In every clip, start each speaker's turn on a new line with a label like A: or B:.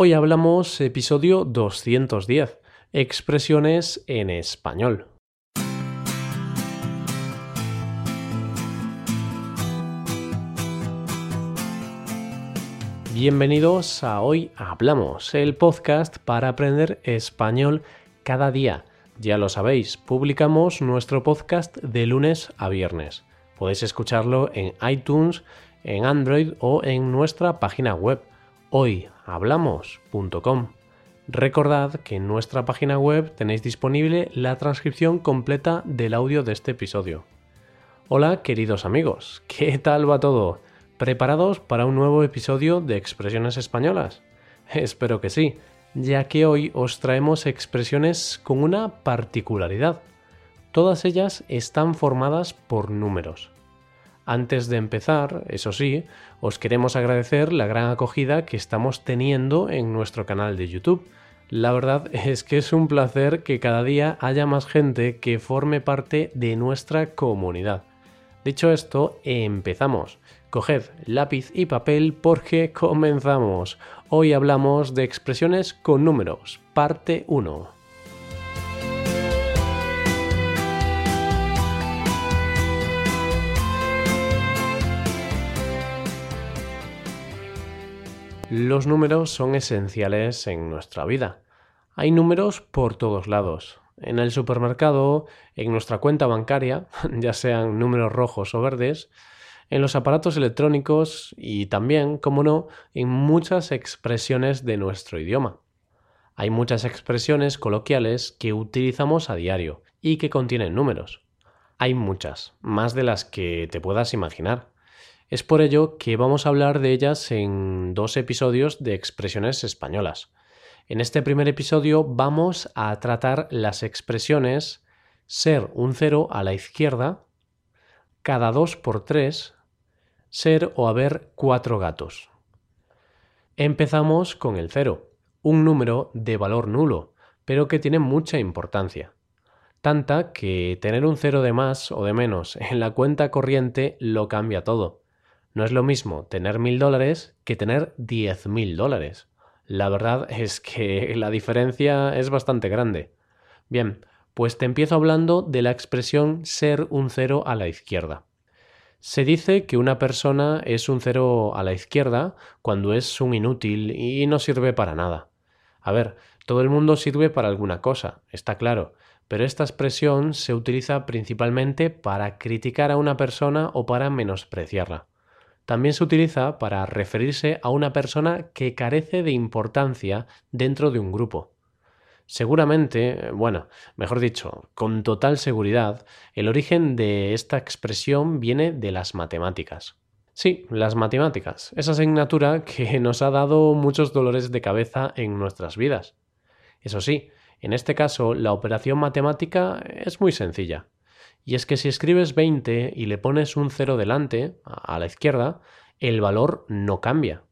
A: Hoy hablamos episodio 210, expresiones en español. Bienvenidos a Hoy Hablamos, el podcast para aprender español cada día. Ya lo sabéis, publicamos nuestro podcast de lunes a viernes. Podéis escucharlo en iTunes, en Android o en nuestra página web hoyhablamos.com. Recordad que en nuestra página web tenéis disponible la transcripción completa del audio de este episodio. Hola queridos amigos, ¿qué tal va todo? ¿Preparados para un nuevo episodio de Expresiones Españolas? Espero que sí, ya que hoy os traemos expresiones con una particularidad. Todas ellas están formadas por números. Antes de empezar, eso sí, os queremos agradecer la gran acogida que estamos teniendo en nuestro canal de YouTube. La verdad es que es un placer que cada día haya más gente que forme parte de nuestra comunidad. Dicho esto, empezamos. Coged lápiz y papel porque comenzamos. Hoy hablamos de expresiones con números, parte 1. Los números son esenciales en nuestra vida. Hay números por todos lados. En el supermercado, en nuestra cuenta bancaria, ya sean números rojos o verdes, en los aparatos electrónicos y también, como no, en muchas expresiones de nuestro idioma. Hay muchas expresiones coloquiales que utilizamos a diario y que contienen números. Hay muchas, más de las que te puedas imaginar. Es por ello que vamos a hablar de ellas en dos episodios de expresiones españolas. En este primer episodio vamos a tratar las expresiones ser un cero a la izquierda, cada dos por tres, ser o haber cuatro gatos. Empezamos con el cero, un número de valor nulo, pero que tiene mucha importancia. Tanta que tener un cero de más o de menos en la cuenta corriente lo cambia todo. No es lo mismo tener mil dólares que tener diez mil dólares. La verdad es que la diferencia es bastante grande. Bien, pues te empiezo hablando de la expresión ser un cero a la izquierda. Se dice que una persona es un cero a la izquierda cuando es un inútil y no sirve para nada. A ver, todo el mundo sirve para alguna cosa, está claro, pero esta expresión se utiliza principalmente para criticar a una persona o para menospreciarla. También se utiliza para referirse a una persona que carece de importancia dentro de un grupo. Seguramente, bueno, mejor dicho, con total seguridad, el origen de esta expresión viene de las matemáticas. Sí, las matemáticas, esa asignatura que nos ha dado muchos dolores de cabeza en nuestras vidas. Eso sí, en este caso la operación matemática es muy sencilla. Y es que si escribes 20 y le pones un 0 delante, a la izquierda, el valor no cambia.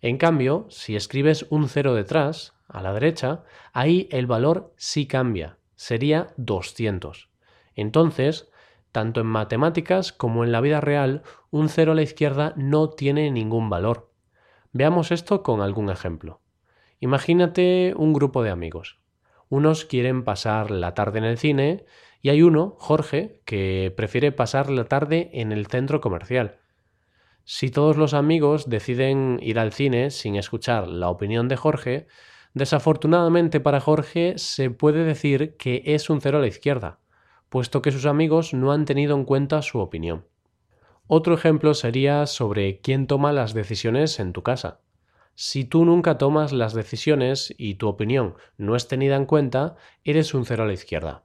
A: En cambio, si escribes un 0 detrás, a la derecha, ahí el valor sí cambia, sería 200. Entonces, tanto en matemáticas como en la vida real, un 0 a la izquierda no tiene ningún valor. Veamos esto con algún ejemplo. Imagínate un grupo de amigos. Unos quieren pasar la tarde en el cine y hay uno, Jorge, que prefiere pasar la tarde en el centro comercial. Si todos los amigos deciden ir al cine sin escuchar la opinión de Jorge, desafortunadamente para Jorge se puede decir que es un cero a la izquierda, puesto que sus amigos no han tenido en cuenta su opinión. Otro ejemplo sería sobre quién toma las decisiones en tu casa. Si tú nunca tomas las decisiones y tu opinión no es tenida en cuenta, eres un cero a la izquierda.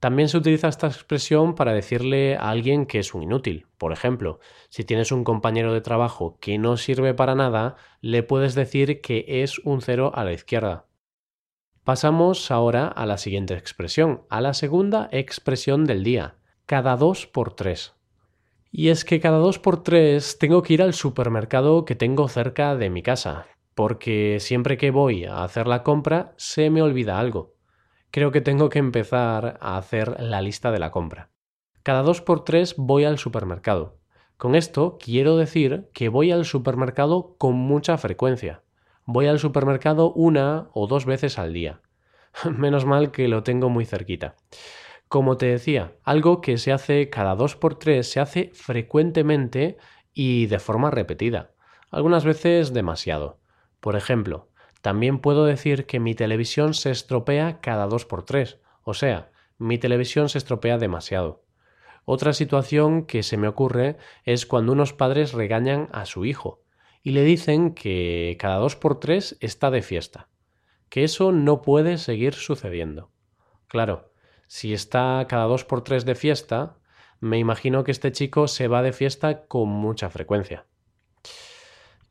A: También se utiliza esta expresión para decirle a alguien que es un inútil. Por ejemplo, si tienes un compañero de trabajo que no sirve para nada, le puedes decir que es un cero a la izquierda. Pasamos ahora a la siguiente expresión, a la segunda expresión del día, cada dos por tres. Y es que cada dos por tres tengo que ir al supermercado que tengo cerca de mi casa, porque siempre que voy a hacer la compra se me olvida algo creo que tengo que empezar a hacer la lista de la compra. Cada dos por tres voy al supermercado. Con esto quiero decir que voy al supermercado con mucha frecuencia. voy al supermercado una o dos veces al día. Menos mal que lo tengo muy cerquita. Como te decía, algo que se hace cada dos por tres se hace frecuentemente y de forma repetida, algunas veces demasiado. Por ejemplo, también puedo decir que mi televisión se estropea cada dos por tres, o sea, mi televisión se estropea demasiado. Otra situación que se me ocurre es cuando unos padres regañan a su hijo y le dicen que cada dos por tres está de fiesta, que eso no puede seguir sucediendo. Claro, si está cada dos por tres de fiesta, me imagino que este chico se va de fiesta con mucha frecuencia.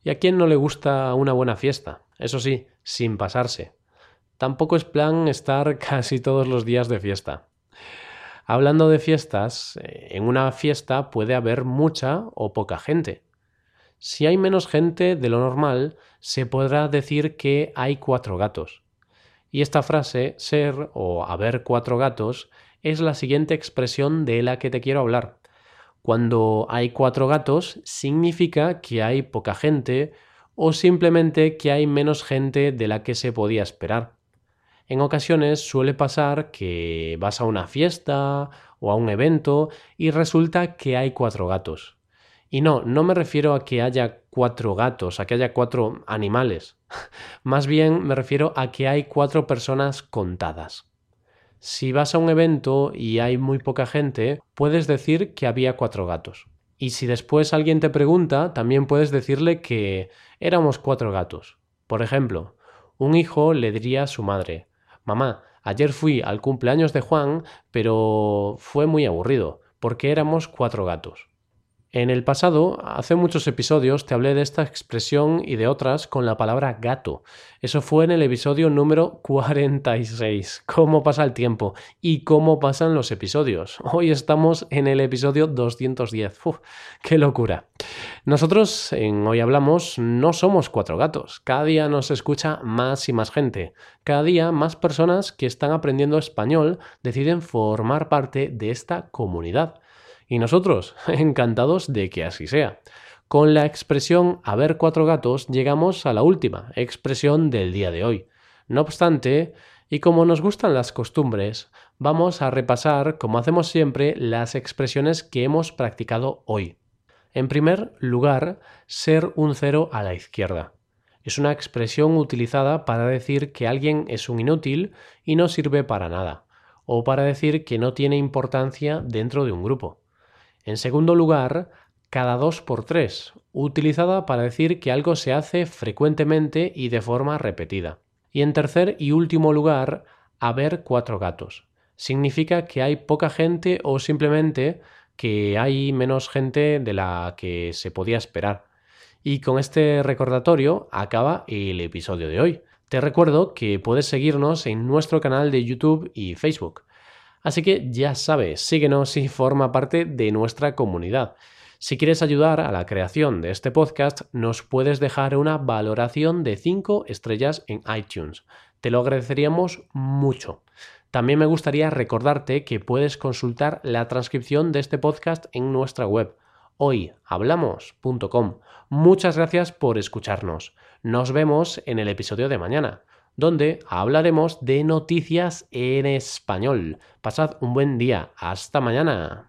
A: ¿Y a quién no le gusta una buena fiesta? Eso sí, sin pasarse. Tampoco es plan estar casi todos los días de fiesta. Hablando de fiestas, eh, en una fiesta puede haber mucha o poca gente. Si hay menos gente de lo normal, se podrá decir que hay cuatro gatos. Y esta frase, ser o haber cuatro gatos, es la siguiente expresión de la que te quiero hablar. Cuando hay cuatro gatos, significa que hay poca gente o simplemente que hay menos gente de la que se podía esperar. En ocasiones suele pasar que vas a una fiesta o a un evento y resulta que hay cuatro gatos. Y no, no me refiero a que haya cuatro gatos, a que haya cuatro animales. Más bien me refiero a que hay cuatro personas contadas. Si vas a un evento y hay muy poca gente, puedes decir que había cuatro gatos. Y si después alguien te pregunta, también puedes decirle que éramos cuatro gatos. Por ejemplo, un hijo le diría a su madre, Mamá, ayer fui al cumpleaños de Juan, pero fue muy aburrido, porque éramos cuatro gatos. En el pasado, hace muchos episodios, te hablé de esta expresión y de otras con la palabra gato. Eso fue en el episodio número 46. ¿Cómo pasa el tiempo? ¿Y cómo pasan los episodios? Hoy estamos en el episodio 210. Uf, ¡Qué locura! Nosotros en Hoy Hablamos no somos cuatro gatos. Cada día nos escucha más y más gente. Cada día más personas que están aprendiendo español deciden formar parte de esta comunidad. Y nosotros, encantados de que así sea. Con la expresión haber cuatro gatos llegamos a la última expresión del día de hoy. No obstante, y como nos gustan las costumbres, vamos a repasar, como hacemos siempre, las expresiones que hemos practicado hoy. En primer lugar, ser un cero a la izquierda. Es una expresión utilizada para decir que alguien es un inútil y no sirve para nada, o para decir que no tiene importancia dentro de un grupo. En segundo lugar, cada dos por tres, utilizada para decir que algo se hace frecuentemente y de forma repetida. Y en tercer y último lugar, haber cuatro gatos. Significa que hay poca gente o simplemente que hay menos gente de la que se podía esperar. Y con este recordatorio acaba el episodio de hoy. Te recuerdo que puedes seguirnos en nuestro canal de YouTube y Facebook. Así que ya sabes, síguenos y forma parte de nuestra comunidad. Si quieres ayudar a la creación de este podcast, nos puedes dejar una valoración de 5 estrellas en iTunes. Te lo agradeceríamos mucho. También me gustaría recordarte que puedes consultar la transcripción de este podcast en nuestra web hoyhablamos.com. Muchas gracias por escucharnos. Nos vemos en el episodio de mañana donde hablaremos de noticias en español. Pasad un buen día. Hasta mañana.